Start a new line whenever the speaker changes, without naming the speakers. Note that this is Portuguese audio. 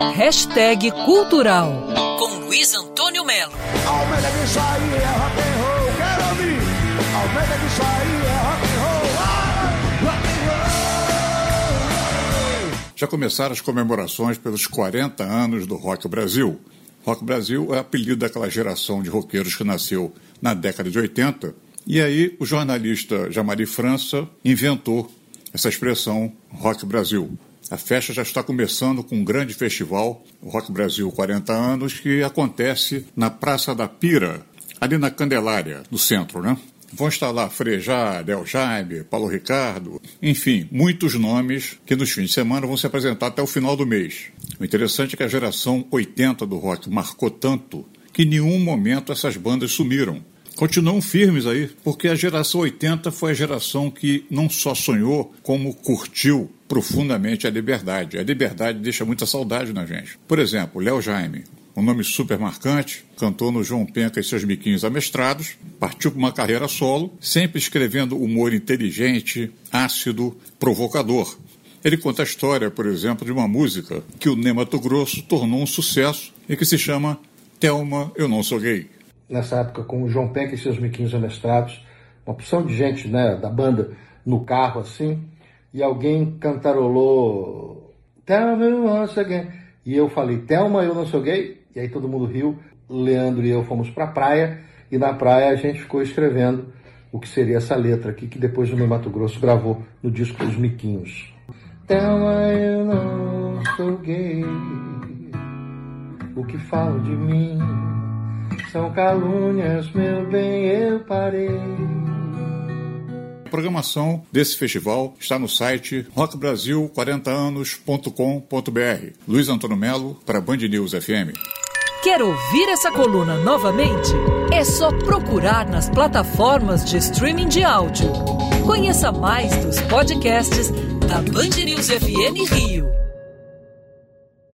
Hashtag Cultural com Luiz Antônio Melo.
Aumenta que isso aí é rock and roll, quero ouvir. Aumenta que isso aí é rock and roll, ah, rock
and roll. Já começaram as comemorações pelos 40 anos do Rock Brasil. Rock Brasil é apelido daquela geração de roqueiros que nasceu na década de 80. E aí o jornalista Jamari França inventou essa expressão Rock Brasil. A festa já está começando com um grande festival, o Rock Brasil 40 anos, que acontece na Praça da Pira, ali na Candelária, no centro, né? Vão estar lá Frejá, Del Jaime, Paulo Ricardo, enfim, muitos nomes que nos fins de semana vão se apresentar até o final do mês. O interessante é que a geração 80 do rock marcou tanto que em nenhum momento essas bandas sumiram continuam firmes aí, porque a geração 80 foi a geração que não só sonhou, como curtiu profundamente a liberdade. A liberdade deixa muita saudade na gente. Por exemplo, Léo Jaime, um nome super marcante, cantou no João Penca e seus biquinhos amestrados, partiu para uma carreira solo, sempre escrevendo humor inteligente, ácido, provocador. Ele conta a história, por exemplo, de uma música que o Nemato Grosso tornou um sucesso e que se chama Thelma, Eu Não Sou Gay
nessa época com o João Penck e seus miquinhos amestrados, uma porção de gente né, da banda no carro assim, e alguém cantarolou Tell me once again. E eu falei, Thelma, eu não sou gay? E aí todo mundo riu. Leandro e eu fomos para a praia, e na praia a gente ficou escrevendo o que seria essa letra aqui, que depois o meu Mato Grosso gravou no disco dos Miquinhos. Thelma, eu não sou gay, o que falo de mim são calúnias, meu bem, eu parei.
A programação desse festival está no site rockbrasil40anos.com.br. Luiz Antônio Melo para Band News FM.
Quer ouvir essa coluna novamente? É só procurar nas plataformas de streaming de áudio. Conheça mais dos podcasts da Band News FM Rio.